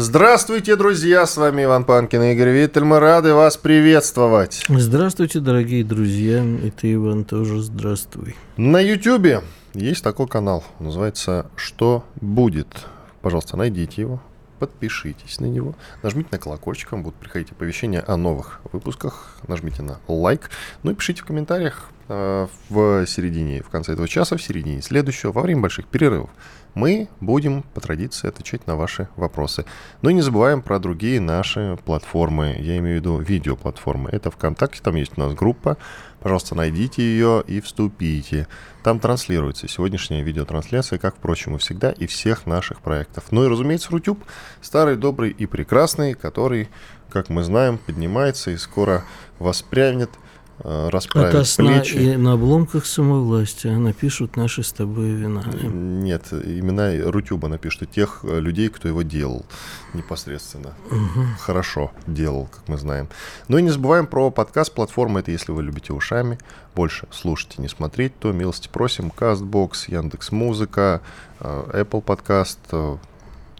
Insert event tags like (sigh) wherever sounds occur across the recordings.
Здравствуйте, друзья! С вами Иван Панкин и Игорь Виттель. Мы рады вас приветствовать. Здравствуйте, дорогие друзья. И ты, Иван, тоже здравствуй. На Ютьюбе есть такой канал. Называется «Что будет?». Пожалуйста, найдите его, подпишитесь на него, нажмите на колокольчик, вам будут приходить оповещения о новых выпусках, нажмите на лайк, ну и пишите в комментариях э, в середине, в конце этого часа, в середине следующего, во время больших перерывов. Мы будем по традиции отвечать на ваши вопросы. Ну и не забываем про другие наши платформы, я имею в виду видеоплатформы. Это ВКонтакте, там есть у нас группа, пожалуйста, найдите ее и вступите. Там транслируется сегодняшняя видеотрансляция, как, впрочем, и всегда, и всех наших проектов. Ну и, разумеется, Рутюб, старый, добрый и прекрасный, который, как мы знаем, поднимается и скоро воспрянет – расправить Ото сна плечи. и на обломках самовластия напишут наши с тобой вина. Нет, имена Рутюба напишут тех э, людей, кто его делал непосредственно. Угу. Хорошо делал, как мы знаем. Ну и не забываем про подкаст платформы. Это если вы любите ушами, больше слушать и не смотреть, то милости просим. Castbox, Яндекс Музыка, э, Apple подкаст,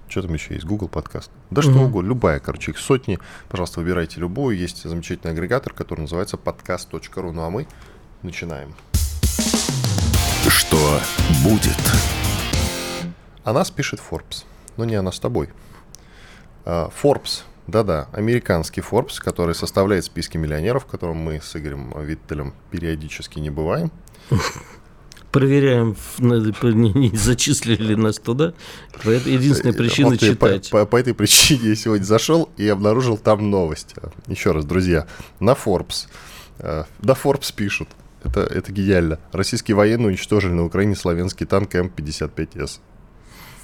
что там еще есть? Google подкаст. Да что mm-hmm. угодно, любая, короче, их сотни. Пожалуйста, выбирайте любую. Есть замечательный агрегатор, который называется подкаст.ру. Ну а мы начинаем. Что будет? О нас пишет Forbes. Но не она с тобой. А, Forbes, да-да, американский Forbes, который составляет списки миллионеров, в котором мы с Игорем Виттелем периодически не бываем. Проверяем, не зачислили ли нас туда. Единственная причина вот читать. По, по, по этой причине я сегодня зашел и обнаружил там новость. Еще раз, друзья, на Forbes. Э, да, Forbes пишут. Это, это гениально. Российские военные уничтожили на Украине славянский танк М55С.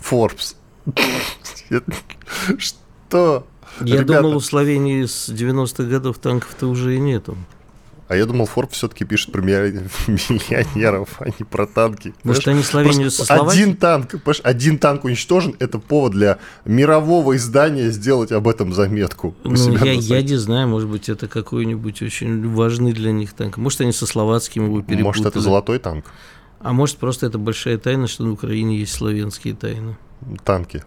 Forbes. (laughs) Что? Я думал, у Словении с 90-х годов танков-то уже и нету. А я думал, Форб все-таки пишет про (laughs) миллионеров, а не про танки. Может, они Словению со Словакией? Один танк, один танк уничтожен, это повод для мирового издания сделать об этом заметку. Ну, я, я не знаю, может быть, это какой-нибудь очень важный для них танк. Может, они со словацким его перепутали. Может, это золотой танк. А может, просто это большая тайна, что на Украине есть славянские тайны. Танки.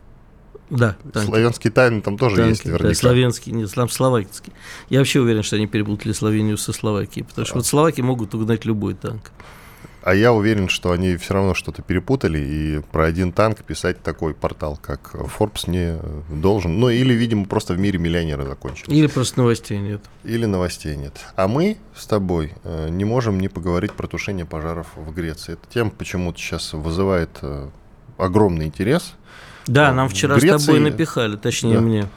Да, танки. Славянские тайны там тоже танки, есть, наверняка. Да, славянский, нет, там словакский. Я вообще уверен, что они перепутали Словению со Словакией, потому что а. вот словаки могут угнать любой танк. А я уверен, что они все равно что-то перепутали, и про один танк писать такой портал, как Forbes, не должен. Ну, или, видимо, просто в мире миллионеры закончились. Или просто новостей нет. Или новостей нет. А мы с тобой э, не можем не поговорить про тушение пожаров в Греции. Эта тема почему-то сейчас вызывает э, огромный интерес. Да, нам вчера Греции, с тобой напихали, точнее да, мне.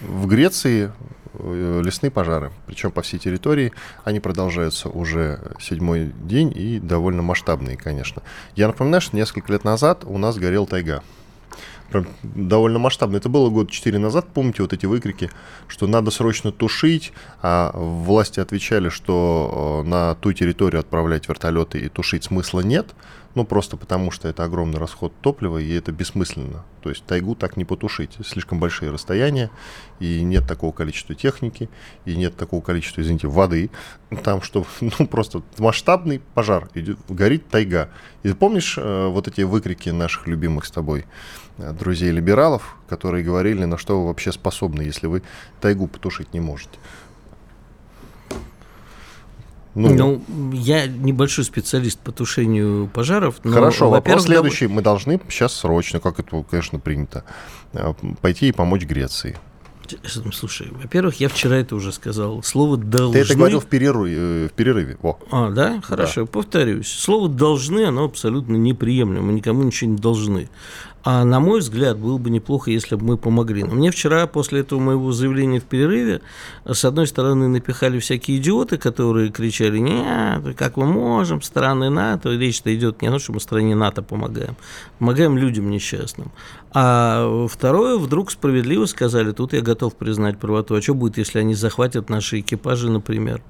В Греции э, лесные пожары, причем по всей территории. Они продолжаются уже седьмой день и довольно масштабные, конечно. Я напоминаю, что несколько лет назад у нас горел тайга. Прям довольно масштабно. Это было год четыре назад, помните вот эти выкрики, что надо срочно тушить, а власти отвечали, что э, на ту территорию отправлять вертолеты и тушить смысла нет. Ну, просто потому что это огромный расход топлива, и это бессмысленно. То есть тайгу так не потушить. Слишком большие расстояния, и нет такого количества техники, и нет такого количества, извините, воды. Там, что, (laughs) ну, просто масштабный пожар, идет, горит тайга. И помнишь э, вот эти выкрики наших любимых с тобой э, друзей-либералов, которые говорили, на что вы вообще способны, если вы тайгу потушить не можете? Ну, ну, я небольшой специалист по тушению пожаров. Но, Хорошо, вопрос следующий. Мы должны сейчас срочно, как это, конечно, принято, э, пойти и помочь Греции. Слушай, во-первых, я вчера это уже сказал. Слово «должны». Ты это говорил в перерыве. э, В перерыве. Во. А, да? Хорошо, да. повторюсь. Слово «должны», оно абсолютно неприемлемо. Мы никому ничего не должны. А на мой взгляд, было бы неплохо, если бы мы помогли. Но мне вчера, после этого моего заявления в перерыве, с одной стороны, напихали всякие идиоты, которые кричали, нет, как мы можем, страны НАТО. Речь-то идет не о том, что мы стране НАТО помогаем. Помогаем людям несчастным. А второе, вдруг справедливо сказали, тут я готов признать правоту. А что будет, если они захватят наши экипажи, например?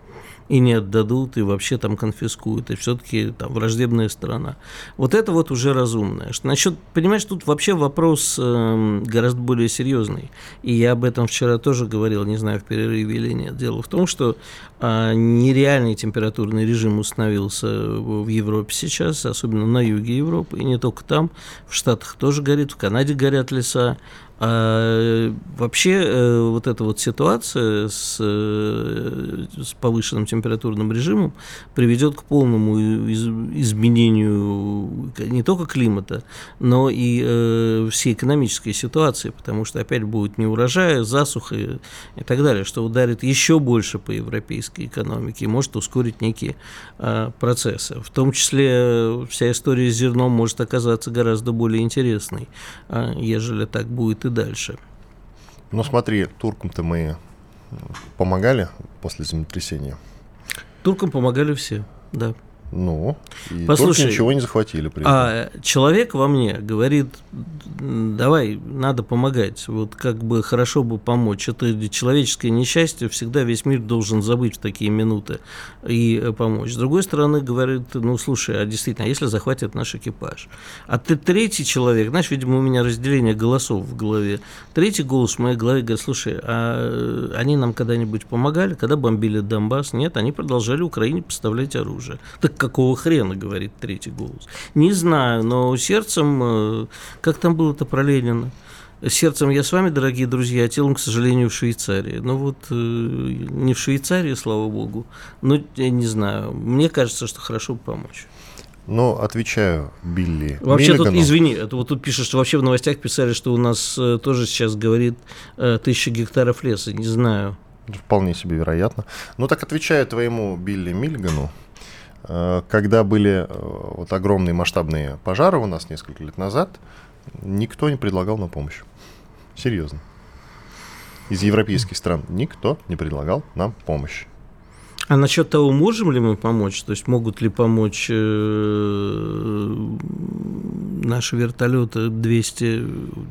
И не отдадут, и вообще там конфискуют, и все-таки там враждебная сторона. Вот это вот уже разумное. Насчет, понимаешь, тут вообще вопрос э, гораздо более серьезный. И я об этом вчера тоже говорил, не знаю, в перерыве или нет. Дело в том, что э, нереальный температурный режим установился в Европе сейчас, особенно на юге Европы, и не только там, в Штатах тоже горит, в Канаде горят леса, а вообще э, вот эта вот ситуация с, э, с повышенным температурным режимом приведет к полному изменению не только климата, но и э, всей экономической ситуации, потому что опять будет неурожай, засуха и так далее, что ударит еще больше по европейской экономике и может ускорить некие процессы. В том числе вся история с зерном может оказаться гораздо более интересной, ежели так будет и дальше. Ну смотри, туркам-то мы помогали после землетрясения? Туркам помогали все, да. Ну, и Послушай, ничего не захватили при этом. А человек во мне говорит, давай, надо помогать, вот как бы хорошо бы помочь. Это человеческое несчастье, всегда весь мир должен забыть в такие минуты и э, помочь. С другой стороны, говорит, ну, слушай, а действительно, а если захватят наш экипаж? А ты третий человек, знаешь, видимо, у меня разделение голосов в голове. Третий голос в моей голове говорит, слушай, а они нам когда-нибудь помогали, когда бомбили Донбасс? Нет, они продолжали Украине поставлять оружие. Так какого хрена, говорит третий голос. Не знаю, но сердцем, э, как там было-то про Ленина? Сердцем я с вами, дорогие друзья, а телом, к сожалению, в Швейцарии. Ну вот, э, не в Швейцарии, слава богу, но я не знаю. Мне кажется, что хорошо бы помочь. Но отвечаю Билли. Вообще Миллигану. тут, извини, это вот тут пишут, что вообще в новостях писали, что у нас э, тоже сейчас говорит тысяча гектаров леса. Не знаю. Вполне себе вероятно. Ну так отвечаю твоему Билли Миллигану. Э, когда были э, вот огромные масштабные пожары у нас несколько лет назад, никто не предлагал нам помощь. Серьезно. Из европейских стран никто не предлагал нам помощь. А насчет того, можем ли мы помочь, то есть могут ли помочь э, наши вертолеты 200, я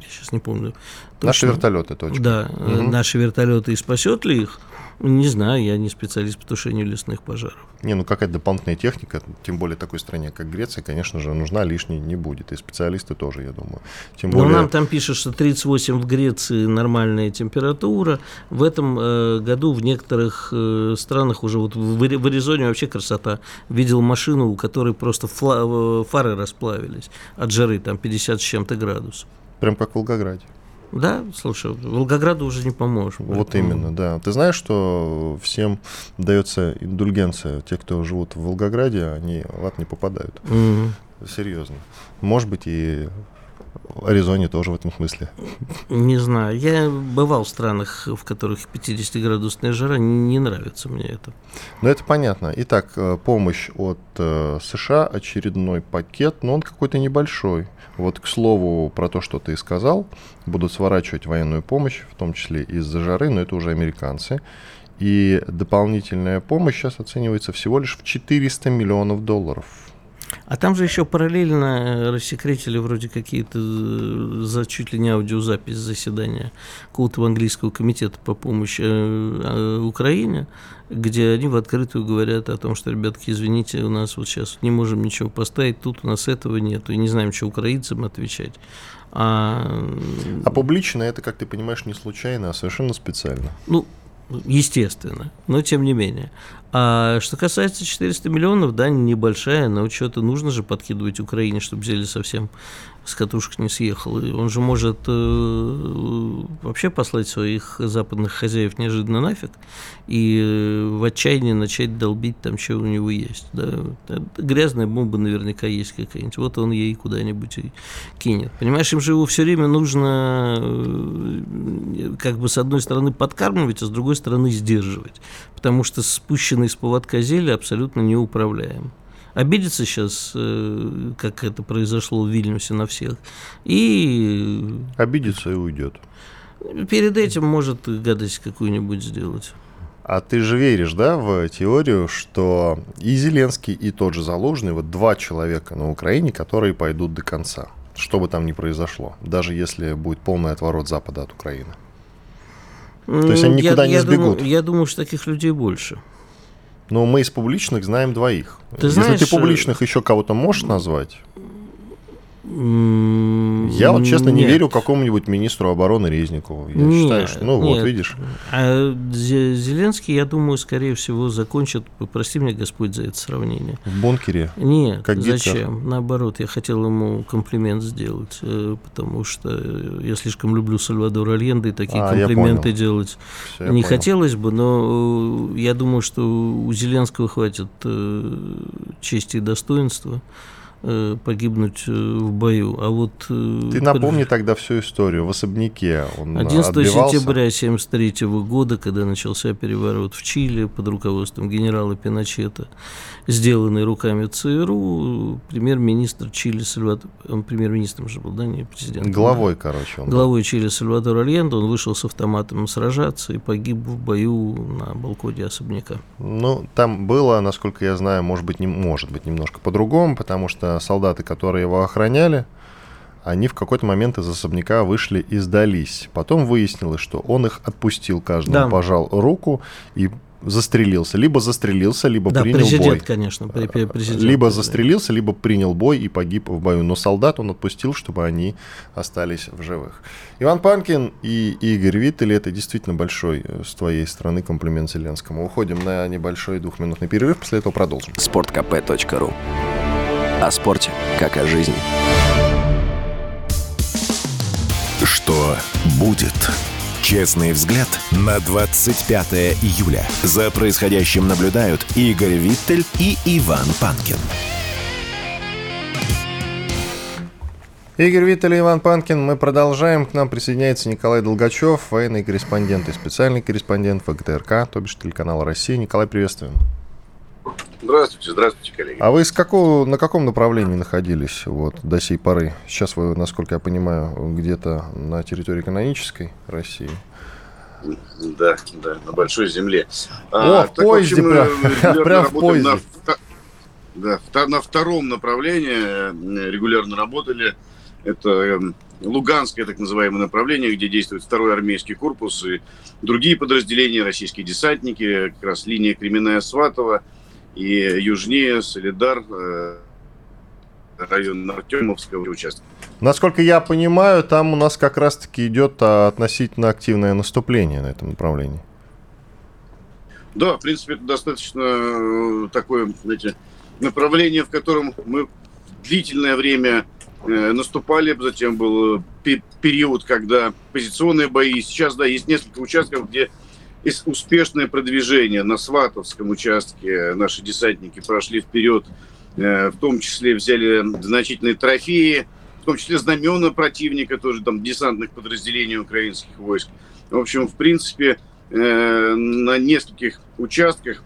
сейчас не помню. Точно. Наши вертолеты, точно. Да, угу. наши вертолеты, и спасет ли их? Не знаю, я не специалист по тушению лесных пожаров. Не, ну какая-то дополнительная техника, тем более такой стране, как Греция, конечно же, нужна лишней не будет. И специалисты тоже, я думаю. Тем более... Но нам там пишут, что 38 в Греции нормальная температура. В этом э, году в некоторых э, странах уже вот в, в Аризоне вообще красота. Видел машину, у которой просто фла- э, фары расплавились от жары, там 50 с чем-то градусов. Прям как в Волгограде. Да, слушай, Волгограду уже не поможешь. Вот поэтому... именно, да. Ты знаешь, что всем дается индульгенция. Те, кто живут в Волгограде, они в ад не попадают. Угу. Серьезно. Может быть, и Аризоне тоже в этом смысле. Не знаю. Я бывал в странах, в которых 50-градусная жара. Не нравится мне это. Ну, это понятно. Итак, э, помощь от э, США, очередной пакет, но он какой-то небольшой. Вот, к слову, про то, что ты сказал, будут сворачивать военную помощь, в том числе из-за жары, но это уже американцы. И дополнительная помощь сейчас оценивается всего лишь в 400 миллионов долларов. А там же еще параллельно э, рассекретили вроде какие-то э, за чуть ли не аудиозапись заседания какого-то английского комитета по помощи э, Украине, где они в открытую говорят о том, что, ребятки, извините, у нас вот сейчас не можем ничего поставить, тут у нас этого нет, и не знаем, что украинцам отвечать. А, а публично это, как ты понимаешь, не случайно, а совершенно специально. Ну, естественно, но тем не менее. А что касается 400 миллионов, да, небольшая, но что-то нужно же подкидывать Украине, чтобы взяли совсем с катушек не съехал. И он же может э, вообще послать своих западных хозяев неожиданно нафиг и э, в отчаянии начать долбить там, что у него есть. Да? Грязная бомба наверняка есть какая-нибудь. Вот он ей куда-нибудь кинет. Понимаешь, им же его все время нужно э, как бы с одной стороны подкармливать, а с другой стороны сдерживать. Потому что спущенный с поводка зелье абсолютно неуправляем обидится сейчас, э, как это произошло в Вильнюсе на всех, и... Обидится и уйдет. Перед этим может гадость какую-нибудь сделать. А ты же веришь, да, в теорию, что и Зеленский, и тот же Залужный, вот два человека на Украине, которые пойдут до конца, что бы там ни произошло, даже если будет полный отворот Запада от Украины? То есть они никуда я, не я сбегут? Думаю, я думаю, что таких людей больше. Но мы из публичных знаем двоих. Ты Если знаешь, ты публичных еще кого-то можешь назвать? Я вот, честно, нет. не верю какому-нибудь министру обороны Резникову. Я нет, считаю, что, ну нет. вот, видишь. А Зеленский, я думаю, скорее всего, закончит, прости меня, Господь, за это сравнение. В бункере? Нет, как зачем? Гитлер. Наоборот, я хотел ему комплимент сделать, э, потому что я слишком люблю Сальвадора Альенде, и такие а, комплименты делать Все, не хотелось бы, но э, я думаю, что у Зеленского хватит э, чести и достоинства погибнуть э, в бою. А вот... Э, Ты напомни тогда всю историю. В особняке он 11 отбивался. сентября 1973 года, когда начался переворот в Чили под руководством генерала Пиночета, сделанный руками ЦРУ, премьер-министр Чили Сальвадор... Он премьер-министром же был, да, не президент. Главой, да. короче. Он Главой был. Чили Сальвадор Альенде. Он вышел с автоматом сражаться и погиб в бою на балконе особняка. Ну, там было, насколько я знаю, может быть, не, может быть немножко по-другому, потому что солдаты, которые его охраняли, они в какой-то момент из особняка вышли и сдались. Потом выяснилось, что он их отпустил, каждому да. пожал руку и застрелился. Либо застрелился, либо да, принял президент, бой. конечно, президент. Либо застрелился, либо принял бой и погиб в бою. Но солдат он отпустил, чтобы они остались в живых. Иван Панкин и Игорь Виттель, это действительно большой э, с твоей стороны комплимент Зеленскому. Уходим на небольшой двухминутный перерыв, после этого продолжим. Спорткп.ру о спорте, как о жизни. Что будет? Честный взгляд на 25 июля. За происходящим наблюдают Игорь Виттель и Иван Панкин. Игорь Виттель и Иван Панкин. Мы продолжаем. К нам присоединяется Николай Долгачев, военный корреспондент и специальный корреспондент ВГТРК, то бишь телеканала России. Николай, приветствуем. Здравствуйте, здравствуйте, коллеги. А вы из какого, на каком направлении находились вот, до сей поры? Сейчас вы, насколько я понимаю, где-то на территории канонической России. Да, да, на большой земле. О, а, в поезде прям, (laughs) прям в поезде. На, да, на втором направлении э, регулярно работали. Это эм, Луганское так называемое направление, где действует второй армейский корпус и другие подразделения, российские десантники, как раз линия Кременная Сватова – и южнее Солидар, э, район Артемовского участка. Насколько я понимаю, там у нас как раз-таки идет относительно активное наступление на этом направлении. Да, в принципе, это достаточно э, такое, знаете, направление, в котором мы длительное время э, наступали, затем был период, когда позиционные бои. Сейчас, да, есть несколько участков, где успешное продвижение на Сватовском участке. Наши десантники прошли вперед, э, в том числе взяли значительные трофеи, в том числе знамена противника, тоже там десантных подразделений украинских войск. В общем, в принципе, э, на нескольких участках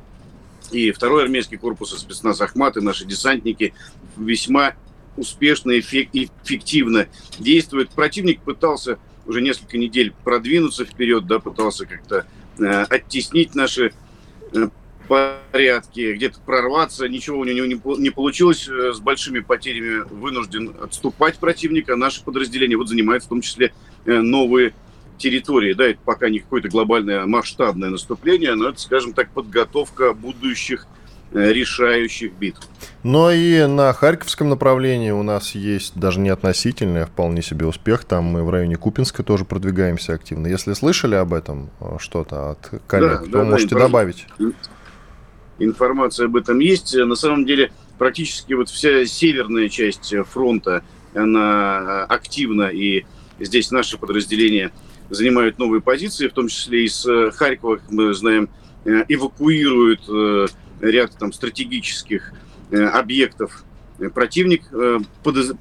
и второй армейский корпус и спецназ Ахмат, и наши десантники весьма успешно и эффективно действуют. Противник пытался уже несколько недель продвинуться вперед, да, пытался как-то оттеснить наши э, порядки, где-то прорваться. Ничего у него не получилось. Э, с большими потерями вынужден отступать противника. Наше подразделение вот занимает в том числе новые территории. Да, это пока не какое-то глобальное масштабное наступление, но это, скажем так, подготовка будущих Э, решающих битв. Но и на Харьковском направлении у нас есть даже не относительный, а вполне себе успех. Там мы в районе Купинска тоже продвигаемся активно. Если слышали об этом э, что-то от коллег, да, то да, можете да, добавить. Информация об этом есть. На самом деле практически вот вся северная часть фронта она активна, и здесь наши подразделения занимают новые позиции, в том числе из Харькова, как мы знаем, эвакуируют ряд там, стратегических объектов противник,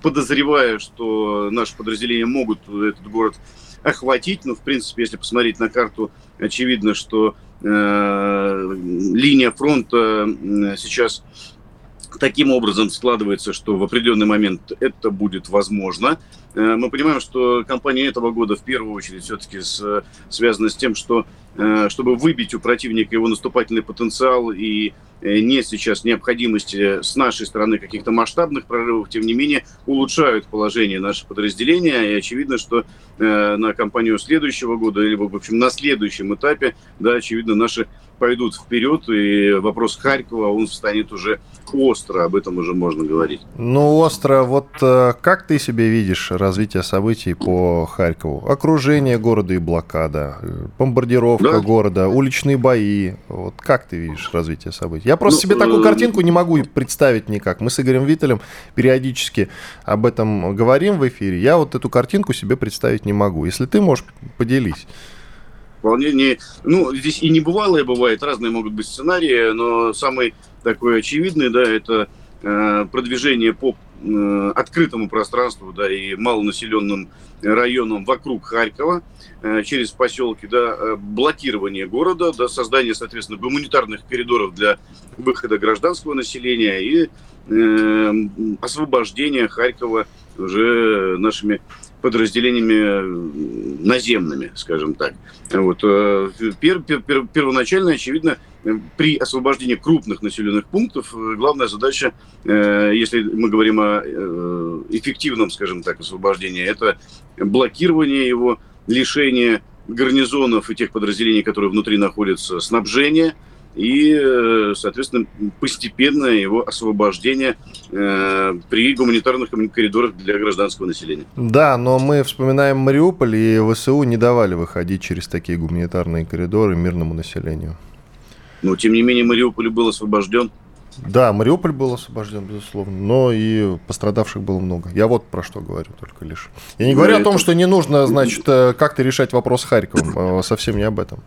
подозревая, что наши подразделения могут этот город охватить. Ну, в принципе, если посмотреть на карту, очевидно, что э, линия фронта сейчас таким образом складывается, что в определенный момент это будет возможно. Э, мы понимаем, что кампания этого года в первую очередь все-таки с, связана с тем, что э, чтобы выбить у противника его наступательный потенциал и э, нет сейчас необходимости с нашей стороны каких-то масштабных прорывов, тем не менее улучшают положение наших подразделения. И очевидно, что на кампанию следующего года, или, в общем, на следующем этапе, да, очевидно, наши пойдут вперед, и вопрос Харькова, он станет уже остро, об этом уже можно говорить. Ну, остро, вот э, как ты себе видишь развитие событий по Харькову? Окружение города и блокада, бомбардировка да? города, уличные бои. Вот как ты видишь развитие событий? Я просто ну, себе такую э, картинку не могу представить никак. Мы с Игорем Виттелем периодически об этом говорим в эфире. Я вот эту картинку себе представить не могу. Если ты можешь, поделись. Вполне не... Ну, здесь и не бывалое бывает, разные могут быть сценарии, но самый такой очевидный, да, это э, продвижение по э, открытому пространству, да, и малонаселенным районам вокруг Харькова, э, через поселки, да, э, блокирование города, да, создание, соответственно, гуманитарных коридоров для выхода гражданского населения и э, освобождение Харькова уже нашими подразделениями наземными, скажем так. Вот. Э, пер, пер, пер, первоначально, очевидно, при освобождении крупных населенных пунктов э, главная задача, э, если мы говорим о эффективном, скажем так, освобождении, это блокирование его, лишение гарнизонов и тех подразделений, которые внутри находятся, снабжения – и, э, соответственно, постепенное его освобождение э, при гуманитарных коридорах для гражданского населения. Да, но мы вспоминаем Мариуполь, и ВСУ не давали выходить через такие гуманитарные коридоры мирному населению. Но, тем не менее, Мариуполь был освобожден. Да, Мариуполь был освобожден, безусловно, но и пострадавших было много. Я вот про что говорю только лишь. Я не говорю да, о том, это... что не нужно, значит, э, как-то решать вопрос с Харьковом, совсем не об этом.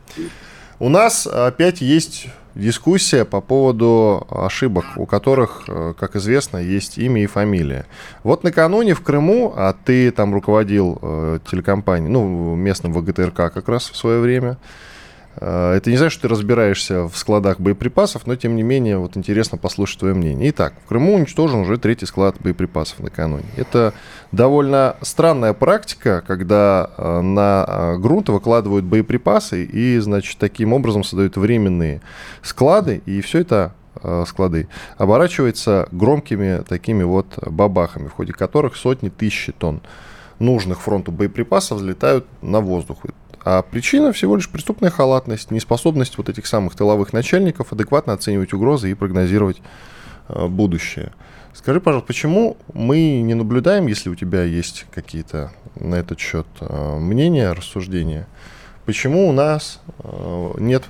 У нас опять есть дискуссия по поводу ошибок, у которых, э, как известно, есть имя и фамилия. Вот накануне в Крыму, а ты там руководил э, телекомпанией, ну, местным ВГТРК как раз в свое время, это не значит, что ты разбираешься в складах боеприпасов, но тем не менее вот интересно послушать твое мнение. Итак, в Крыму уничтожен уже третий склад боеприпасов накануне. Это довольно странная практика, когда э, на э, грунт выкладывают боеприпасы и, значит, таким образом создают временные склады, и все это склады, оборачивается громкими такими вот бабахами, в ходе которых сотни тысяч тонн нужных фронту боеприпасов взлетают на воздух. А причина всего лишь преступная халатность, неспособность вот этих самых тыловых начальников адекватно оценивать угрозы и прогнозировать э, будущее. Скажи, пожалуйста, почему мы не наблюдаем, если у тебя есть какие-то на этот счет э, мнения, рассуждения, почему у нас э, нет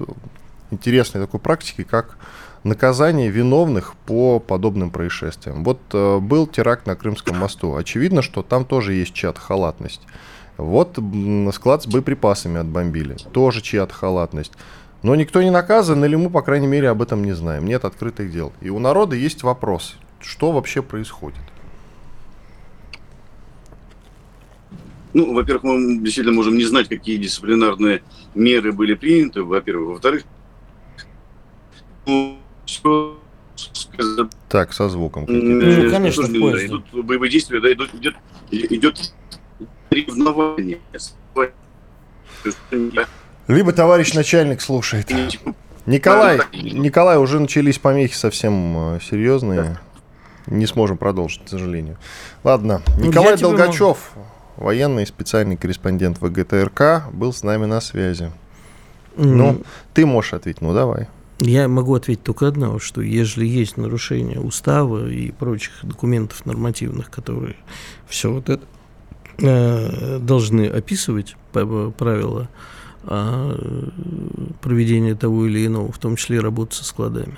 интересной такой практики, как наказание виновных по подобным происшествиям. Вот э, был теракт на Крымском мосту. Очевидно, что там тоже есть чья-то халатность. Вот склад с боеприпасами отбомбили. Тоже чья-то халатность. Но никто не наказан, или мы, по крайней мере, об этом не знаем. Нет открытых дел. И у народа есть вопрос, что вообще происходит. Ну, во-первых, мы действительно можем не знать, какие дисциплинарные меры были приняты, во-первых. Во-вторых, ну, так, со звуком. Ну, конечно, идут боевые действия, да, идут, идет, идет ревнование. Либо товарищ начальник слушает. Николай, Николай, уже начались помехи совсем э, серьезные. Не сможем продолжить, к сожалению. Ладно, ну, Николай Долгачев, военный специальный корреспондент ВГТРК, был с нами на связи. Ну, ты можешь ответить, ну давай. Я могу ответить только одно, что если есть нарушение устава и прочих документов нормативных, которые все вот это должны описывать правила а, проведения того или иного, в том числе работы со складами,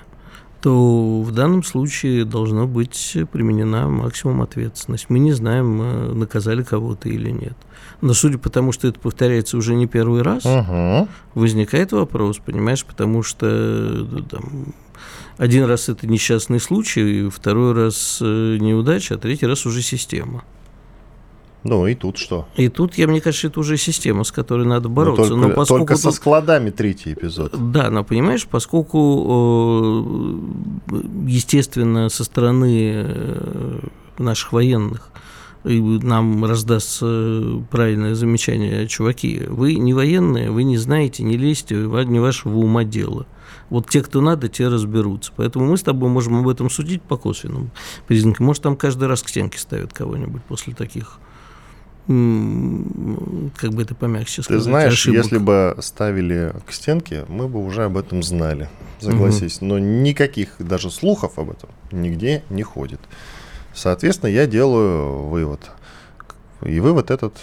то в данном случае должна быть применена максимум ответственность. Мы не знаем, э, наказали кого-то или нет. Но судя по тому, что это повторяется уже не первый раз, Угу. возникает вопрос, понимаешь, потому что э, там, один раз это несчастный случай, второй раз э, неудача, а третий раз уже система. Ну и тут что? И тут, я мне кажется, это уже система, с которой надо Ну, бороться. только, Но поскольку только со складами третий эпизод. Да, но понимаешь, поскольку, э, естественно, со стороны э, наших военных и нам раздастся правильное замечание, чуваки, вы не военные, вы не знаете, не лезьте, не вашего ума дело. Вот те, кто надо, те разберутся. Поэтому мы с тобой можем об этом судить по косвенным признакам. Может, там каждый раз к стенке ставят кого-нибудь после таких, как бы это помягче Ты сказать, знаешь, ошибок. если бы ставили к стенке, мы бы уже об этом знали, согласись. Но никаких даже слухов об этом нигде не ходит. Соответственно, я делаю вывод. И вывод этот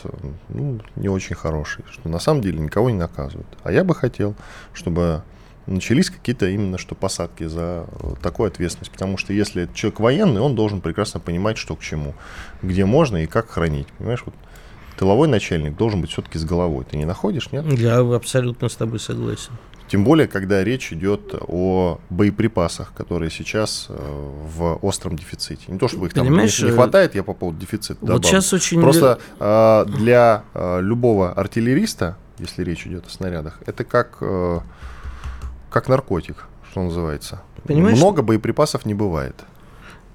ну, не очень хороший, что на самом деле никого не наказывают. А я бы хотел, чтобы начались какие-то именно что посадки за э, такую ответственность. Потому что если человек военный, он должен прекрасно понимать, что к чему, где можно и как хранить. Понимаешь, вот тыловой начальник должен быть все-таки с головой. Ты не находишь, нет? Я абсолютно с тобой согласен. Тем более, когда речь идет о боеприпасах, которые сейчас э, в остром дефиците. Не то, чтобы их там не, Понимаешь, не э, хватает, я по поводу дефицита Вот добавлю. сейчас очень... Просто э, для э, любого артиллериста, если речь идет о снарядах, это как, э, как наркотик, что называется. Понимаешь? Много боеприпасов не бывает.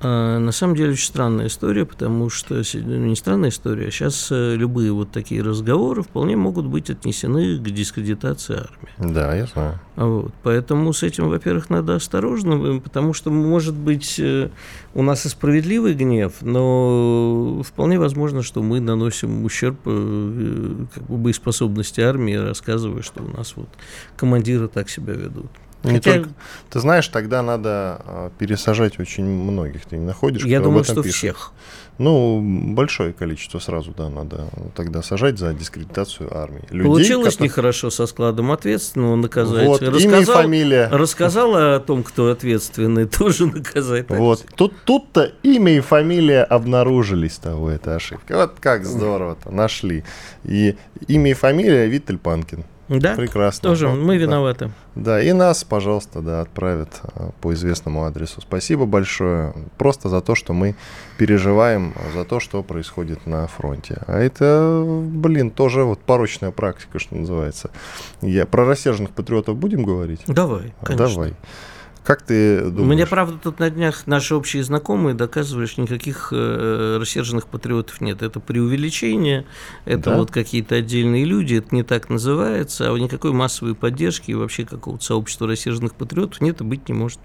А, На самом деле очень странная история, потому что ну, не странная история, а сейчас э, любые вот такие разговоры вполне могут быть отнесены к дискредитации армии. Да, я знаю. Вот. Поэтому с этим, во-первых, надо осторожно, потому что, может быть, э, у нас и справедливый гнев, но вполне возможно, что мы наносим ущерб э, как бы боеспособности армии, рассказывая, что у нас вот командиры так себя ведут. Не Хотя только- Ты знаешь, тогда надо э, пересажать очень многих. Ты не находишь? я думаю, что пишет? всех. Ну, большое количество сразу, да, надо тогда сажать за дискредитацию армии. Людей, Получилось которые- нехорошо со складом ответственного наказать. Вот, имя и рассказал, фамилия. рассказал о том, кто ответственный, (laughs) тоже наказать. Вот. Тут, тут-то имя и фамилия обнаружились того, это ошибка. Вот как здорово-то, нашли. И имя и фамилия Виттель Панкин. Да, Прекрасно. тоже Вот, мы да. виноваты. Да, и нас, пожалуйста, да, отправят а, по известному адресу. Спасибо большое. Просто за то, что мы переживаем за то, что происходит на фронте. А это, блин, тоже вот порочная практика, что называется. Я про рассерженных патриотов будем говорить? Давай, конечно. Давай. Как ты думаешь? Мне, правда, тут на днях наши общие знакомые доказывали, что никаких э, рассерженных патриотов нет. Это преувеличение, это Да? вот какие-то отдельные люди, это не так называется, а никакой массовой поддержки и вообще какого-то сообщества рассерженных патриотов нет и быть не может.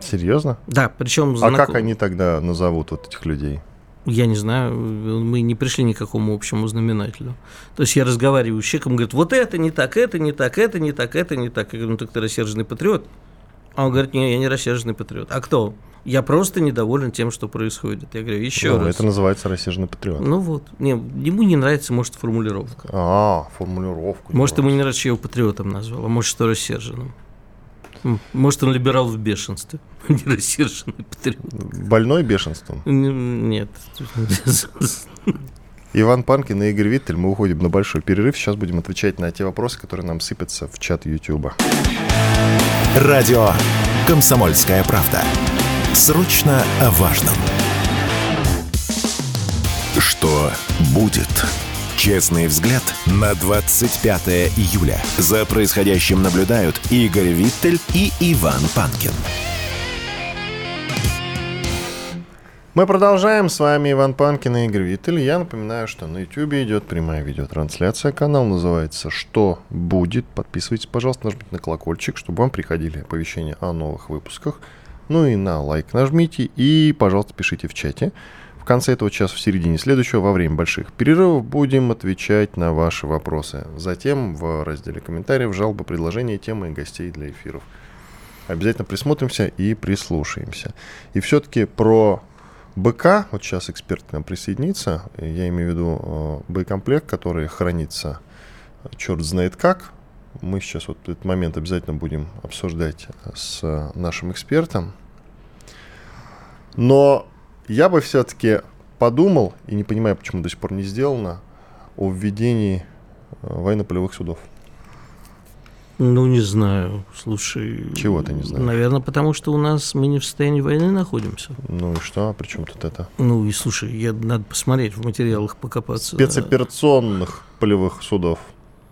Серьезно? Да, причем А как они тогда назовут вот этих людей? Я не знаю, мы не пришли ни к какому общему знаменателю. То есть я разговариваю с человеком, говорит, вот это не так, это не так, это не так, это не так. Я говорю, ну так ты рассерженный патриот. А он говорит, не, я не рассерженный патриот. А кто? Я просто недоволен тем, что происходит. Я говорю, еще Ну, раз. Это называется рассерженный патриот. Ну вот, не, ему не нравится, может, формулировка. А, формулировку. Может, ему не нравится, что я его патриотом назвал, а может, что рассерженным. Может, он либерал в бешенстве, (laughs) а не рассерженный патриот. Больной бешенством. Нет. (laughs) Иван Панкин и Игорь Виттель. Мы уходим на большой перерыв. Сейчас будем отвечать на те вопросы, которые нам сыпятся в чат Ютуба. Радио «Комсомольская правда». Срочно о важном. Что будет? Честный взгляд на 25 июля. За происходящим наблюдают Игорь Виттель и Иван Панкин. Мы продолжаем. С вами Иван Панкин и Игорь Виттель. Я напоминаю, что на YouTube идет прямая видеотрансляция. Канал называется «Что будет?». Подписывайтесь, пожалуйста, нажмите на колокольчик, чтобы вам приходили оповещения о новых выпусках. Ну и на лайк нажмите. И, пожалуйста, пишите в чате. В конце этого часа, в середине следующего, во время больших перерывов, будем отвечать на ваши вопросы. Затем в разделе комментариев жалобы, предложения, темы и гостей для эфиров. Обязательно присмотримся и прислушаемся. И все-таки про БК, вот сейчас эксперт к нам присоединится, я имею в виду э, боекомплект, который хранится черт знает как. Мы сейчас вот этот момент обязательно будем обсуждать с нашим экспертом. Но я бы все-таки подумал, и не понимаю, почему до сих пор не сделано, о введении э, военно-полевых судов. Ну, не знаю. Слушай. Чего ты не знаешь? Наверное, потому что у нас мы не в состоянии войны находимся. Ну и что? А при чем тут это? Ну и слушай, я надо посмотреть в материалах, покопаться. Спецоперационных полевых судов.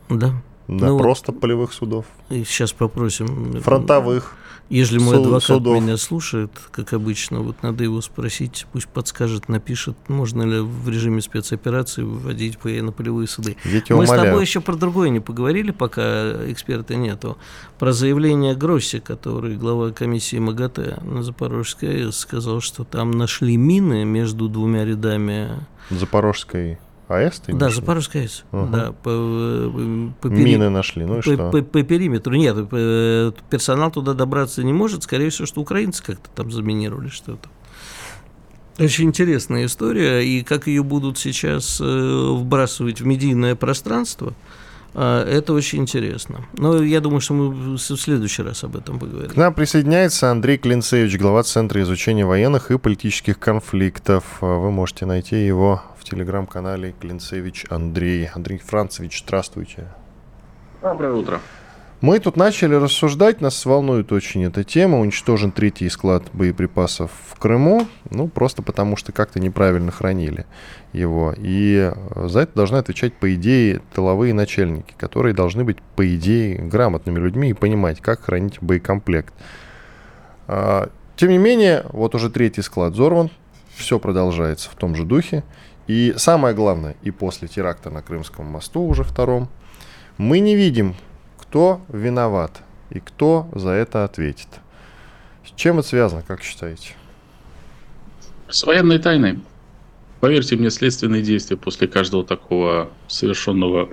Да. Да, ну, просто полевых судов. И сейчас попросим. Фронтовых. Если мой адвокат судов. меня слушает, как обычно, вот надо его спросить, пусть подскажет, напишет, можно ли в режиме спецоперации вводить военно-полевые суды. Мы умоляю. с тобой еще про другое не поговорили, пока эксперта нету. Про заявление Гросси, который глава комиссии МАГАТЭ на Запорожской сказал, что там нашли мины между двумя рядами Запорожской АЭС ты Да, Запорожская АЭС. Угу. Да, по, э, по пери... Мины нашли, ну и по, что? По, по периметру. Нет, э, персонал туда добраться не может. Скорее всего, что украинцы как-то там заминировали что-то. Очень интересная история, и как ее будут сейчас э, вбрасывать в медийное пространство, это очень интересно. Но я думаю, что мы в следующий раз об этом поговорим. К нам присоединяется Андрей Клинцевич, глава Центра изучения военных и политических конфликтов. Вы можете найти его в телеграм-канале Клинцевич Андрей. Андрей Францевич, здравствуйте. Доброе утро. Мы тут начали рассуждать, нас волнует очень эта тема. Уничтожен третий склад боеприпасов в Крыму, ну, просто потому что как-то неправильно хранили его. И за это должны отвечать, по идее, тыловые начальники, которые должны быть, по идее, грамотными людьми и понимать, как хранить боекомплект. А, тем не менее, вот уже третий склад взорван, все продолжается в том же духе. И самое главное, и после теракта на Крымском мосту, уже втором, мы не видим, кто виноват и кто за это ответит. С чем это связано, как считаете? С военной тайной. Поверьте мне, следственные действия после каждого такого совершенного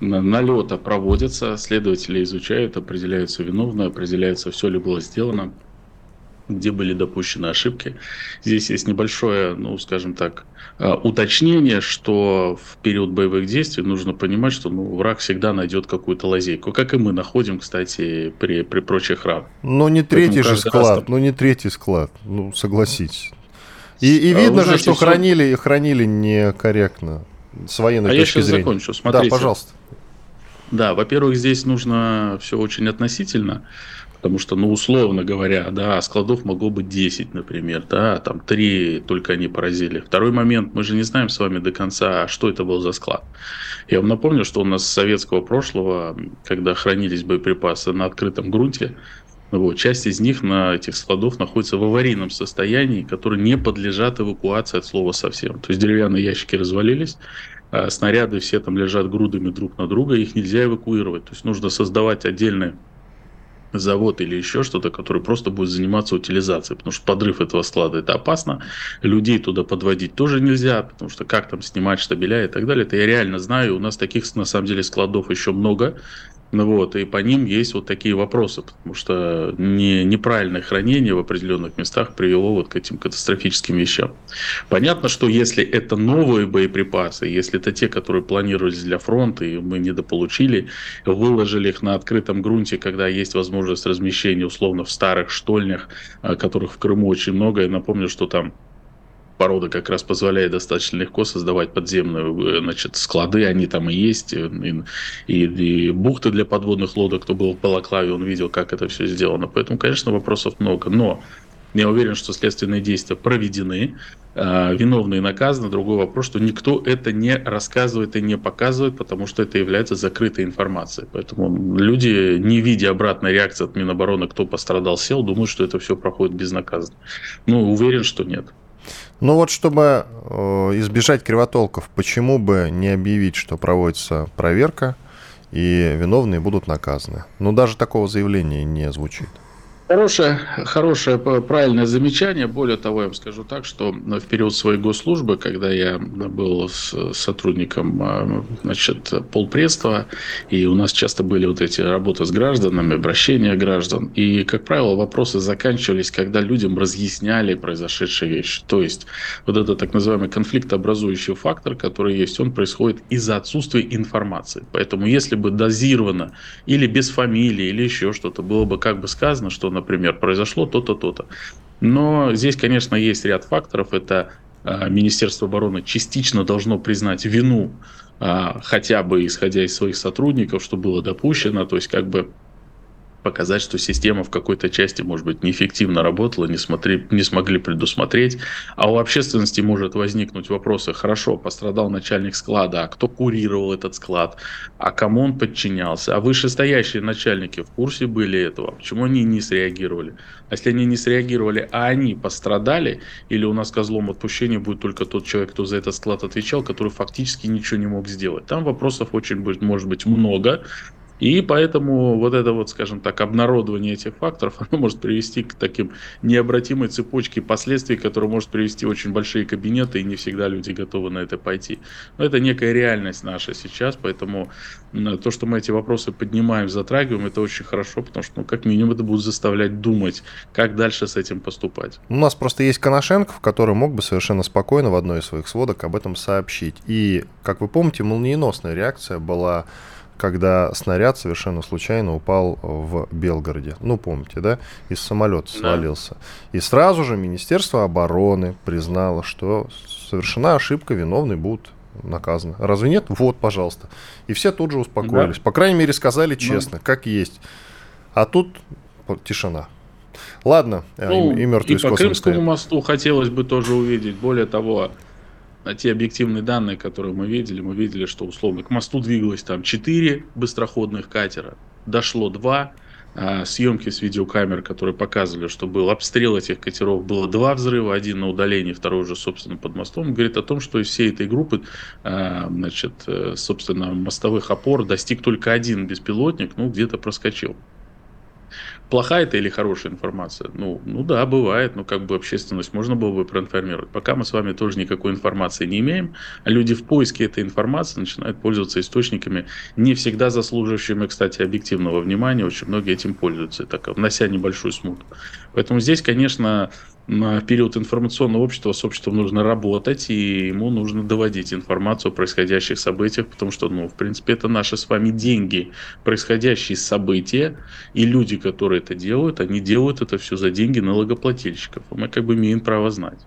налета проводятся, следователи изучают, определяются виновные, определяются, все ли было сделано где были допущены ошибки. Здесь есть небольшое, ну, скажем так, уточнение, что в период боевых действий нужно понимать, что ну, враг всегда найдет какую-то лазейку, как и мы находим, кстати, при, при прочих равных. Но не третий же склад, раз... ну не третий склад, ну согласитесь. И, и а видно же, что все... хранили, хранили некорректно с военной а точки я сейчас зрения. закончу, смотрите. Да, пожалуйста. Да, во-первых, здесь нужно все очень относительно. Потому что, ну, условно говоря, да, складов могло быть 10, например, да, там 3 только они поразили. Второй момент, мы же не знаем с вами до конца, что это был за склад. Я вам напомню, что у нас с советского прошлого, когда хранились боеприпасы на открытом грунте, вот, часть из них на этих складов находится в аварийном состоянии, которые не подлежат эвакуации от слова совсем. То есть деревянные ящики развалились, а снаряды все там лежат грудами друг на друга, их нельзя эвакуировать. То есть нужно создавать отдельные завод или еще что-то, который просто будет заниматься утилизацией, потому что подрыв этого склада это опасно, людей туда подводить тоже нельзя, потому что как там снимать штабеля и так далее, это я реально знаю, у нас таких на самом деле складов еще много, ну вот, и по ним есть вот такие вопросы, потому что не, неправильное хранение в определенных местах привело вот к этим катастрофическим вещам. Понятно, что если это новые боеприпасы, если это те, которые планировались для фронта, и мы недополучили, выложили их на открытом грунте, когда есть возможность размещения условно в старых штольнях, а, которых в Крыму очень много. Я напомню, что там порода как раз позволяет достаточно легко создавать подземные э, значит, склады, они там и есть, э, и, и, и бухты для подводных лодок, кто был в Балаклаве, он видел, как это все сделано. Поэтому, конечно, вопросов много. Но я уверен, что следственные действия проведены, э, виновные наказаны. Другой вопрос, что никто это не рассказывает и не показывает, потому что это является закрытой информацией. Поэтому люди, не видя обратной реакции от Минобороны, кто пострадал, сел, думают, что это все проходит безнаказанно. Ну, уверен, что нет. Ну вот, чтобы э, избежать кривотолков, почему бы не объявить, что проводится проверка, и виновные будут наказаны? Ну, даже такого заявления не звучит. Хорошее, хорошее, правильное замечание. Более того, я вам скажу так, что в период своей госслужбы, когда я был сотрудником а, значит, полпредства, и у нас часто были вот эти работы с гражданами, обращения граждан, и, как правило, вопросы заканчивались, когда людям разъясняли произошедшие вещи. То есть, вот это так называемый конфликтообразующий фактор, который есть, он происходит из-за отсутствия информации. Поэтому, если бы дозировано или без фамилии, или еще что-то, было бы как бы сказано, что, например, произошло то-то, то-то. Но здесь, конечно, есть ряд факторов. Это а, Министерство обороны частично должно признать вину а, хотя бы исходя из своих сотрудников, что было допущено, то есть как бы показать, что система в какой-то части, может быть, неэффективно работала, не, смотри, не смогли предусмотреть. А у общественности может возникнуть вопросы, хорошо, пострадал начальник склада, а кто курировал этот склад, а кому он подчинялся, а вышестоящие начальники в курсе были этого, почему они не среагировали? А если они не среагировали, а они пострадали, или у нас козлом отпущения будет только тот человек, кто за этот склад отвечал, который фактически ничего не мог сделать. Там вопросов очень может быть много, и поэтому вот это вот, скажем так, обнародование этих факторов, (laughs) оно может привести к таким необратимой цепочке последствий, которые может привести очень большие кабинеты, и не всегда люди готовы на это пойти. Но это некая реальность наша сейчас, поэтому то, что мы эти вопросы поднимаем, затрагиваем, это очень хорошо, потому что, ну, как минимум, это будет заставлять думать, как дальше с этим поступать. У нас просто есть Коношенков, который мог бы совершенно спокойно в одной из своих сводок об этом сообщить. И, как вы помните, молниеносная реакция была когда снаряд совершенно случайно упал в Белгороде. Ну, помните, да? Из самолета свалился. Да. И сразу же Министерство обороны признало, что совершена ошибка, виновные будут наказаны. Разве нет? Вот, пожалуйста. И все тут же успокоились. Да. По крайней мере, сказали честно, да. как есть. А тут тишина. Ладно, ну, и, и мертвый И по Крымскому стоит. мосту хотелось бы тоже увидеть. Более того, на те объективные данные, которые мы видели, мы видели, что условно к мосту двигалось там 4 быстроходных катера, дошло 2, а съемки с видеокамер, которые показывали, что был обстрел этих катеров, было два взрыва, один на удалении, второй уже, собственно, под мостом, говорит о том, что из всей этой группы, а, значит, э, собственно, мостовых опор достиг только один беспилотник, ну, где-то проскочил плохая это или хорошая информация? Ну, ну да, бывает, но как бы общественность можно было бы проинформировать. Пока мы с вами тоже никакой информации не имеем, а люди в поиске этой информации начинают пользоваться источниками, не всегда заслуживающими, кстати, объективного внимания, очень многие этим пользуются, так внося небольшую смуту. Поэтому здесь, конечно, на период информационного общества с обществом нужно работать, и ему нужно доводить информацию о происходящих событиях, потому что, ну, в принципе, это наши с вами деньги, происходящие события, и люди, которые это делают, они делают это все за деньги налогоплательщиков. Мы как бы имеем право знать.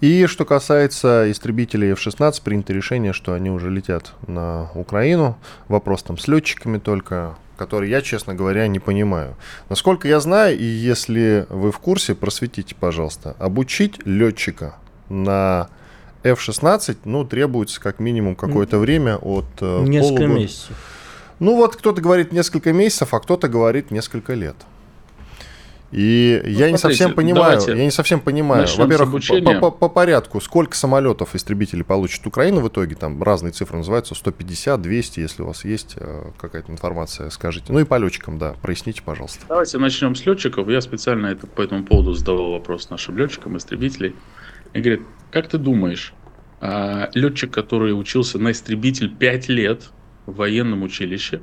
И что касается истребителей F-16, принято решение, что они уже летят на Украину. Вопрос там с летчиками только который я, честно говоря, не понимаю. Насколько я знаю, и если вы в курсе, просветите, пожалуйста, обучить летчика на F-16, ну, требуется как минимум какое-то время от э, Несколько полугода. месяцев. Ну, вот кто-то говорит несколько месяцев, а кто-то говорит несколько лет. И ну, я не совсем понимаю, я не совсем понимаю. Во-первых, по, по, по порядку, сколько самолетов истребителей получит Украина в итоге? Там разные цифры называются, 150, 200, если у вас есть э, какая-то информация, скажите. Ну и по летчикам, да, проясните, пожалуйста. Давайте начнем с летчиков. Я специально это, по этому поводу задавал вопрос нашим летчикам, истребителей. И говорит, как ты думаешь, а, летчик, который учился на истребитель 5 лет в военном училище,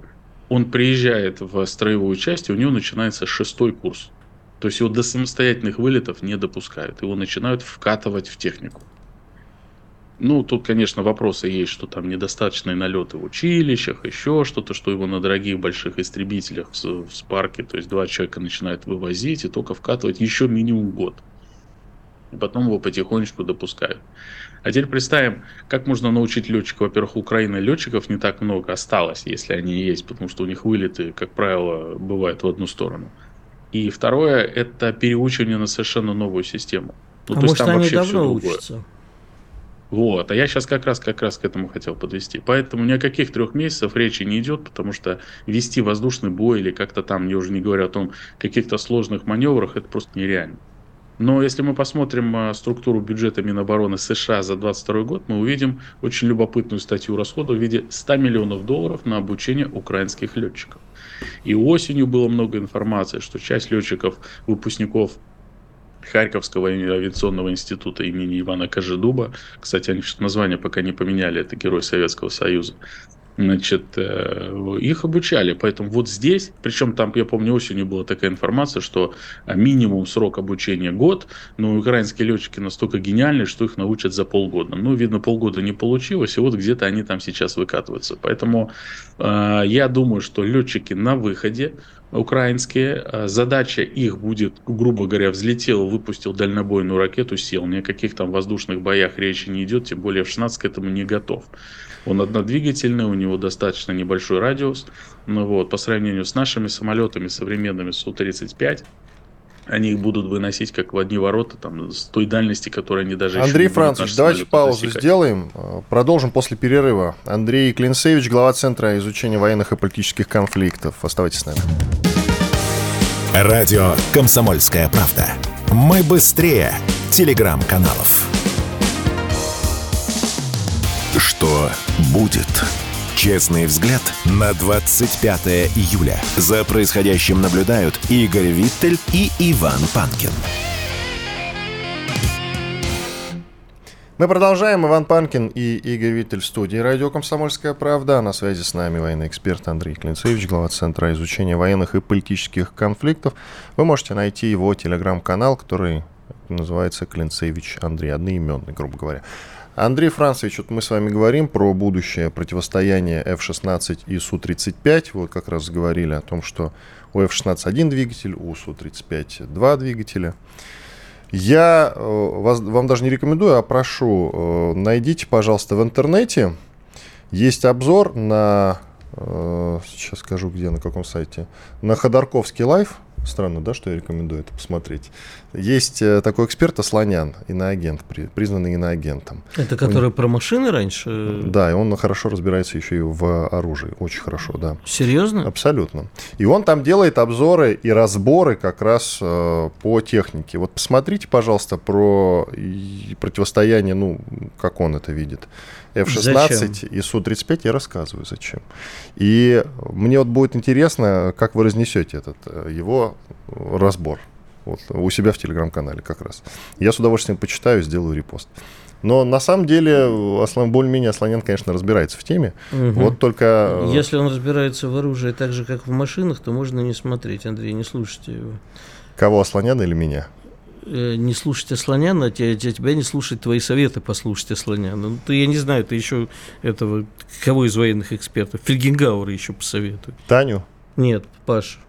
он приезжает в строевую часть, и у него начинается шестой курс. То есть его до самостоятельных вылетов не допускают. Его начинают вкатывать в технику. Ну, тут, конечно, вопросы есть, что там недостаточные налеты в училищах, еще что-то, что его на дорогих больших истребителях в, спарке, то есть два человека начинают вывозить и только вкатывать еще минимум год. И потом его потихонечку допускают. А теперь представим, как можно научить летчика. Во-первых, Украины летчиков не так много осталось, если они есть, потому что у них вылеты, как правило, бывают в одну сторону. И второе – это переучивание на совершенно новую систему. Ну, а то может, есть там они вообще давно все другое. учатся? Вот, а я сейчас как раз, как раз к этому хотел подвести. Поэтому ни о каких трех месяцев речи не идет, потому что вести воздушный бой или как-то там, я уже не говорю о том, каких-то сложных маневрах, это просто нереально. Но если мы посмотрим а, структуру бюджета Минобороны США за 2022 год, мы увидим очень любопытную статью расходов в виде 100 миллионов долларов на обучение украинских летчиков. И осенью было много информации, что часть летчиков, выпускников Харьковского авиационного института имени Ивана Кожедуба, кстати, они название пока не поменяли, это Герой Советского Союза, значит, э, их обучали. Поэтому вот здесь, причем там, я помню, осенью была такая информация, что минимум срок обучения год, но украинские летчики настолько гениальны, что их научат за полгода. Ну, видно, полгода не получилось, и вот где-то они там сейчас выкатываются. Поэтому э, я думаю, что летчики на выходе, украинские. Э, задача их будет, грубо говоря, взлетел, выпустил дальнобойную ракету, сел. Ни о каких там воздушных боях речи не идет, тем более F-16 к этому не готов. Он однодвигательный, у него достаточно небольшой радиус. Ну вот, по сравнению с нашими самолетами современными Су-35, они их будут выносить как в одни ворота, там, с той дальности, которой они даже Андрей Францович, давайте паузу достигать. сделаем. Продолжим после перерыва. Андрей Клинцевич, глава Центра изучения военных и политических конфликтов. Оставайтесь с нами. Радио «Комсомольская правда». Мы быстрее телеграм-каналов. Что будет? Честный взгляд на 25 июля. За происходящим наблюдают Игорь Виттель и Иван Панкин. Мы продолжаем. Иван Панкин и Игорь Виттель в студии «Радио Комсомольская правда». На связи с нами военный эксперт Андрей Клинцевич, глава Центра изучения военных и политических конфликтов. Вы можете найти его телеграм-канал, который называется Клинцевич Андрей, одноименный, грубо говоря. Андрей Францевич, вот мы с вами говорим про будущее противостояние F-16 и Су-35. Вот как раз говорили о том, что у F-16 один двигатель, у Су-35 два двигателя. Я э, вас, вам даже не рекомендую, а прошу, э, найдите, пожалуйста, в интернете. Есть обзор на, э, сейчас скажу где, на каком сайте, на Ходорковский лайф. Странно, да, что я рекомендую это посмотреть. Есть э, такой эксперт Асланян, иноагент, признанный иноагентом. Это который он... про машины раньше? Да, и он хорошо разбирается еще и в оружии. Очень хорошо, да. Серьезно? Абсолютно. И он там делает обзоры и разборы как раз э, по технике. Вот посмотрите, пожалуйста, про противостояние, ну, как он это видит. F-16 зачем? и Су-35 я рассказываю, зачем. И мне вот будет интересно, как вы разнесете этот э, его разбор. Вот, у себя в телеграм-канале как раз. Я с удовольствием почитаю, сделаю репост. Но на самом деле Аслан более-менее Асланян, конечно, разбирается в теме. Угу. Вот только... Э, Если он разбирается в оружии так же, как в машинах, то можно не смотреть, Андрей, не слушайте его. Кого, Асланяна или меня? Э, не слушать Асланяна, тебя, тебя не слушать твои советы послушать Асланяна. Ну, ты, я не знаю, ты еще этого, кого из военных экспертов? Фельгенгаура еще посоветуй. Таню? Нет, Паш.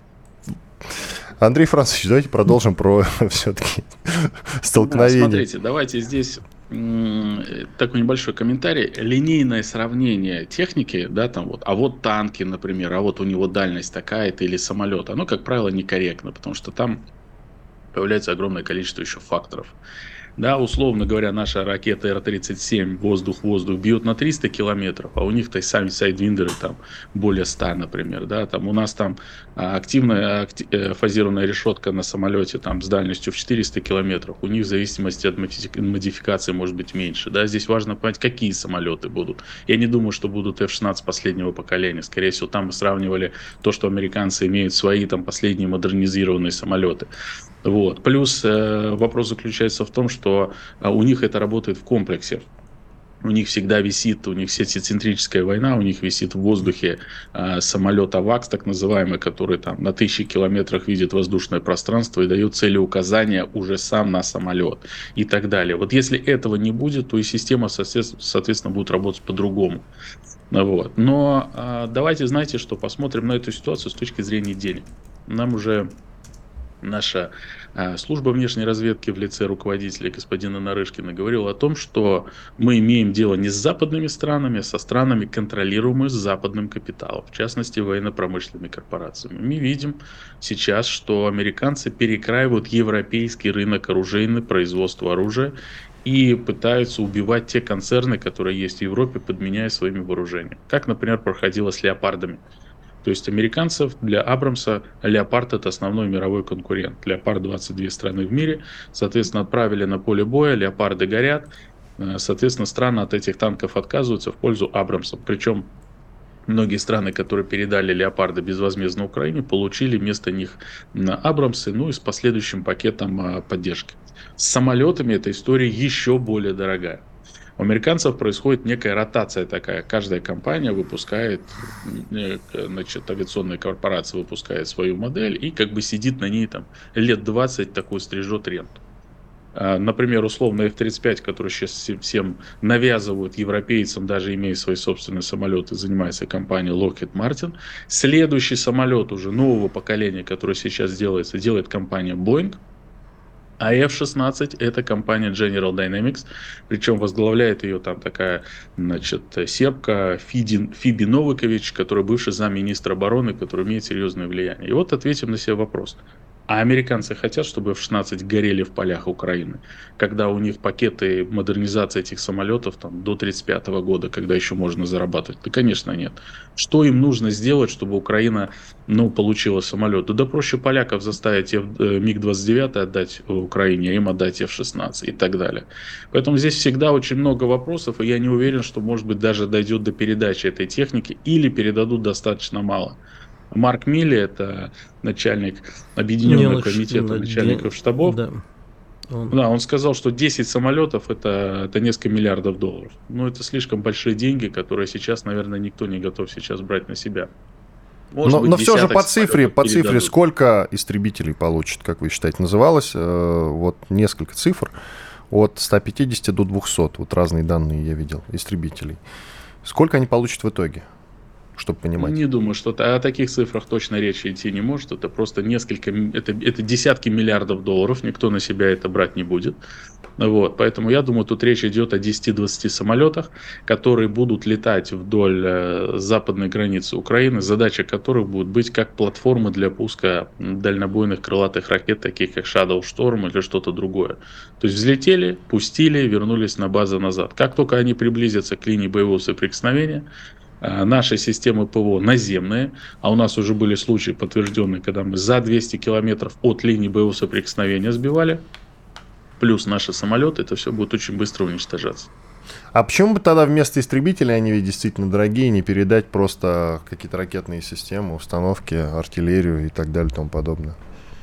Андрей Францович, давайте продолжим про (laughs) все-таки столкновение. Да, смотрите, давайте здесь такой небольшой комментарий. Линейное сравнение техники, да, там вот, а вот танки, например, а вот у него дальность такая-то или самолет, оно, как правило, некорректно, потому что там появляется огромное количество еще факторов. Да, условно говоря, наша ракета Р-37 воздух-воздух бьет на 300 километров, а у них-то сами сайдвиндеры там более 100, например. Да, там у нас там а, активная актив, э, фазированная решетка на самолете там с дальностью в 400 километров. У них в зависимости от модификации может быть меньше. Да, здесь важно понять, какие самолеты будут. Я не думаю, что будут F-16 последнего поколения. Скорее всего, там мы сравнивали то, что американцы имеют свои там последние модернизированные самолеты. Вот. Плюс э, вопрос заключается в том, что э, у них это работает в комплексе. У них всегда висит, у них сетицентрическая война, у них висит в воздухе э, самолет АВАКС, так называемый, который там на тысячи километрах видит воздушное пространство и дает цели указания уже сам на самолет и так далее. Вот если этого не будет, то и система, соответственно, будет работать по-другому. Вот. Но э, давайте, знаете, что посмотрим на эту ситуацию с точки зрения денег. Нам уже наша а, служба внешней разведки в лице руководителя господина Нарышкина говорила о том, что мы имеем дело не с западными странами, а со странами, контролируемыми западным капиталом, в частности военно-промышленными корпорациями. Мы видим сейчас, что американцы перекраивают европейский рынок оружейный, производство оружия и пытаются убивать те концерны, которые есть в Европе, подменяя своими вооружениями. Как, например, проходило с леопардами. То есть американцев для Абрамса Леопард это основной мировой конкурент. Леопард 22 страны в мире, соответственно, отправили на поле боя, Леопарды горят, э, соответственно, страны от этих танков отказываются в пользу Абрамса. Причем многие страны, которые передали Леопарды безвозмездно Украине, получили вместо них Абрамсы, ну и с последующим пакетом э, поддержки. С самолетами эта история еще более дорогая. У американцев происходит некая ротация такая. Каждая компания выпускает, э, значит, авиационная корпорация выпускает свою модель и как бы сидит на ней там лет 20 такой стрижет ренту. А, например, условно F-35, который сейчас всем навязывают европейцам, даже имея свои собственные самолеты, занимается компания Lockheed Martin. Следующий самолет уже нового поколения, который сейчас делается, делает компания Boeing. А F-16 это компания General Dynamics, причем возглавляет ее там такая, значит, сербка Фиди, Фиби Новикович, которая бывший замминистра обороны, который имеет серьезное влияние. И вот ответим на себе вопрос. А американцы хотят, чтобы F-16 горели в полях Украины, когда у них пакеты модернизации этих самолетов там, до 1935 года, когда еще можно зарабатывать? Да, конечно, нет. Что им нужно сделать, чтобы Украина ну, получила самолет? Да, проще поляков заставить э, МиГ-29 отдать Украине, им отдать F-16 и так далее. Поэтому здесь всегда очень много вопросов, и я не уверен, что, может быть, даже дойдет до передачи этой техники или передадут достаточно мало. Марк Милли, это начальник Объединенного комитета начальников штабов. Да. Он... да, он сказал, что 10 самолетов это, это несколько миллиардов долларов. Ну, это слишком большие деньги, которые сейчас, наверное, никто не готов сейчас брать на себя. Может но, быть, но все же по цифре, по цифре, сколько истребителей получит, как вы считаете, называлось э, вот несколько цифр от 150 до 200, вот разные данные я видел, истребителей. Сколько они получат в итоге? Чтобы понимать? Не думаю, что о таких цифрах точно речи идти не может. Это просто несколько, это, это десятки миллиардов долларов, никто на себя это брать не будет. Вот, поэтому я думаю, тут речь идет о 10-20 самолетах, которые будут летать вдоль э, западной границы Украины, задача которых будет быть как платформа для пуска дальнобойных крылатых ракет, таких как Shadow Storm или что-то другое. То есть взлетели, пустили, вернулись на базу назад. Как только они приблизятся к линии боевого соприкосновения, наши системы ПВО наземные, а у нас уже были случаи подтвержденные, когда мы за 200 километров от линии боевого соприкосновения сбивали, плюс наши самолеты, это все будет очень быстро уничтожаться. А почему бы тогда вместо истребителей, они ведь действительно дорогие, не передать просто какие-то ракетные системы, установки, артиллерию и так далее и тому подобное?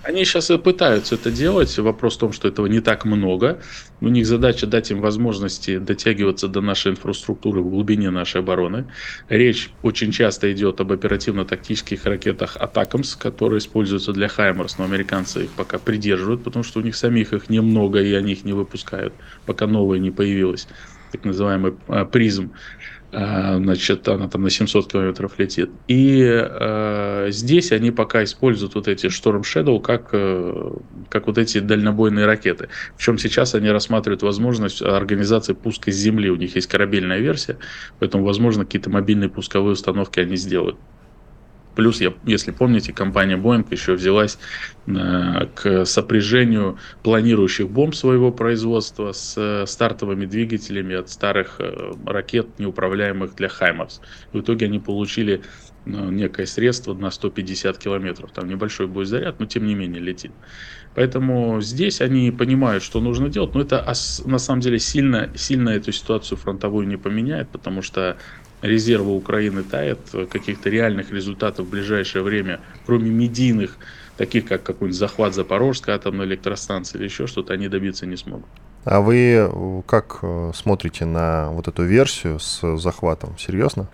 Они сейчас пытаются это делать. Вопрос в том, что этого не так много. У них задача дать им возможности дотягиваться до нашей инфраструктуры в глубине нашей обороны. Речь очень часто идет об оперативно-тактических ракетах «Атакамс», которые используются для «Хаймерс», но американцы их пока придерживают, потому что у них самих их немного, и они их не выпускают, пока новая не появилась так называемый а, призм. А, значит, она там на 700 километров летит. И э, здесь они пока используют вот эти Storm Shadow как, э, как вот эти дальнобойные ракеты. Причем сейчас они рассматривают возможность организации пуска с Земли. У них есть корабельная версия, поэтому, возможно, какие-то мобильные пусковые установки они сделают. Плюс, я, если помните, компания Boeing еще взялась э, к сопряжению планирующих бомб своего производства с э, стартовыми двигателями от старых э, ракет, неуправляемых для Хаймарс. В итоге они получили ну, некое средство на 150 километров. Там небольшой будет заряд, но тем не менее летит. Поэтому здесь они понимают, что нужно делать, но это на самом деле сильно, сильно эту ситуацию фронтовую не поменяет, потому что резервы Украины тает, каких-то реальных результатов в ближайшее время, кроме медийных, таких как какой-нибудь захват Запорожской атомной электростанции или еще что-то, они добиться не смогут. А вы э, как э, смотрите на вот эту версию с захватом? Серьезно?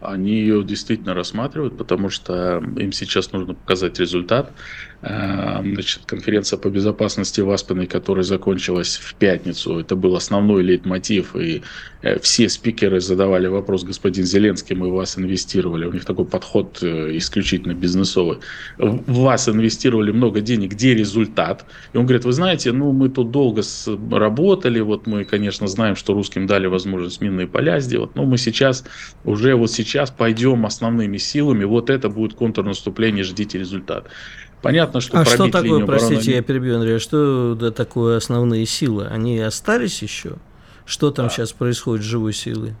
Они ее действительно рассматривают, потому что им сейчас нужно показать результат. Э, значит, конференция по безопасности в Аспене, которая закончилась в пятницу, это был основной лейтмотив, и э, все спикеры задавали вопрос, господин Зеленский, мы в вас инвестировали. У них такой подход э, исключительно бизнесовый. В вас инвестировали много денег, где результат? И он говорит, вы знаете, ну мы тут долго работали, вот мы, конечно, знаем, что русским дали возможность минные поля сделать, но мы сейчас, уже вот сейчас пойдем основными силами, вот это будет контрнаступление, ждите результат. Понятно, что А что такое, простите, я перебью, Андрей, что да, такое основные силы? Они остались еще? Что там да. сейчас происходит с живой силой?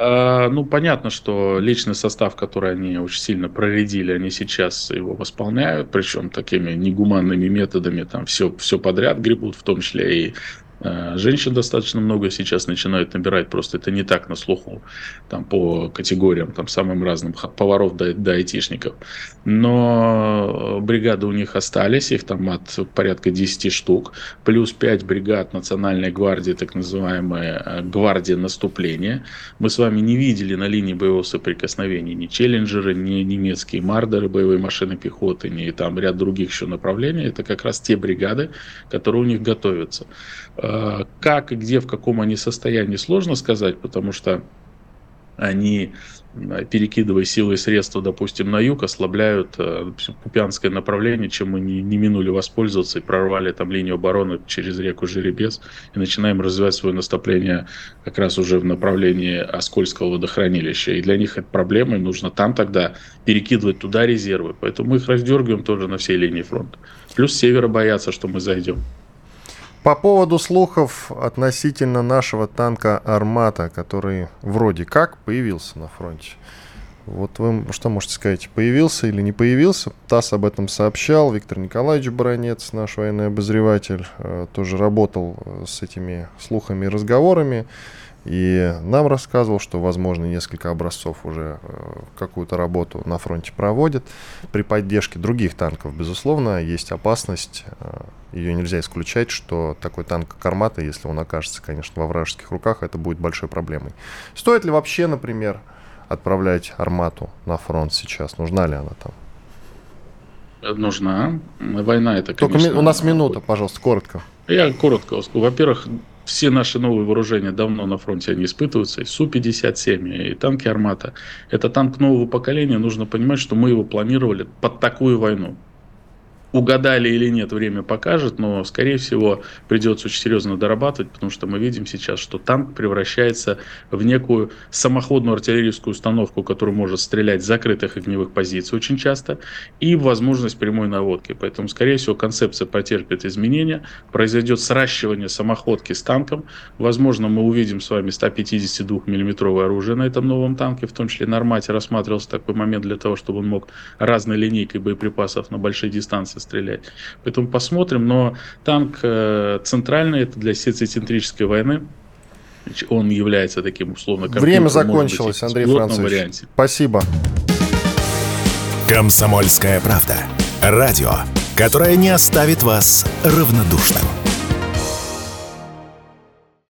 А, ну, понятно, что личный состав, который они очень сильно проредили, они сейчас его восполняют, причем такими негуманными методами, там все, все подряд гребут, в том числе и женщин достаточно много сейчас начинают набирать, просто это не так на слуху, там по категориям, там самым разным, поваров до, до айтишников. Но бригады у них остались, их там от порядка 10 штук, плюс 5 бригад Национальной гвардии, так называемая э, гвардия наступления. Мы с вами не видели на линии боевого соприкосновения ни челленджеры, ни немецкие мардеры, боевые машины пехоты, ни там ряд других еще направлений. Это как раз те бригады, которые у них готовятся. Э, как и где, в каком они состоянии, сложно сказать, потому что они, э, перекидывая силы и средства, допустим, на юг, ослабляют э, Купянское направление, чем мы не, не минули воспользоваться и прорвали там линию обороны через реку Жеребец и начинаем развивать свое наступление как раз уже в направлении Оскольского водохранилища. И для них это проблема, им нужно там тогда перекидывать туда резервы. Поэтому мы их раздергиваем тоже на всей линии фронта. Плюс севера боятся, что мы зайдем. По поводу слухов относительно нашего танка «Армата», который вроде как появился на фронте. Вот вы что можете сказать, появился или не появился? ТАСС об этом сообщал, Виктор Николаевич Баранец, наш военный обозреватель, э, тоже работал э, с этими слухами и разговорами. И нам рассказывал, что, возможно, несколько образцов уже э, какую-то работу на фронте проводят. При поддержке других танков, безусловно, есть опасность, э, ее нельзя исключать, что такой танк как «Армата», если он окажется, конечно, во вражеских руках, это будет большой проблемой. Стоит ли вообще, например, отправлять «Армату» на фронт сейчас? Нужна ли она там? Нужна. Война это, конечно... Только ми- у нас минута, пожалуйста, коротко. Я коротко. Во-первых, все наши новые вооружения давно на фронте они испытываются. И Су-57, и танки «Армата». Это танк нового поколения. Нужно понимать, что мы его планировали под такую войну. Угадали или нет, время покажет, но, скорее всего, придется очень серьезно дорабатывать, потому что мы видим сейчас, что танк превращается в некую самоходную артиллерийскую установку, которая может стрелять с закрытых огневых позиций очень часто, и возможность прямой наводки. Поэтому, скорее всего, концепция потерпит изменения, произойдет сращивание самоходки с танком. Возможно, мы увидим с вами 152 миллиметровое оружие на этом новом танке, в том числе на «Армате» рассматривался такой момент для того, чтобы он мог разной линейкой боеприпасов на большие дистанции научиться стрелять. Поэтому посмотрим. Но танк э, центральный, это для сецентрической войны. Он является таким условно... Время закончилось, Андрей Францович. Варианте. Спасибо. Комсомольская правда. Радио, которое не оставит вас равнодушным.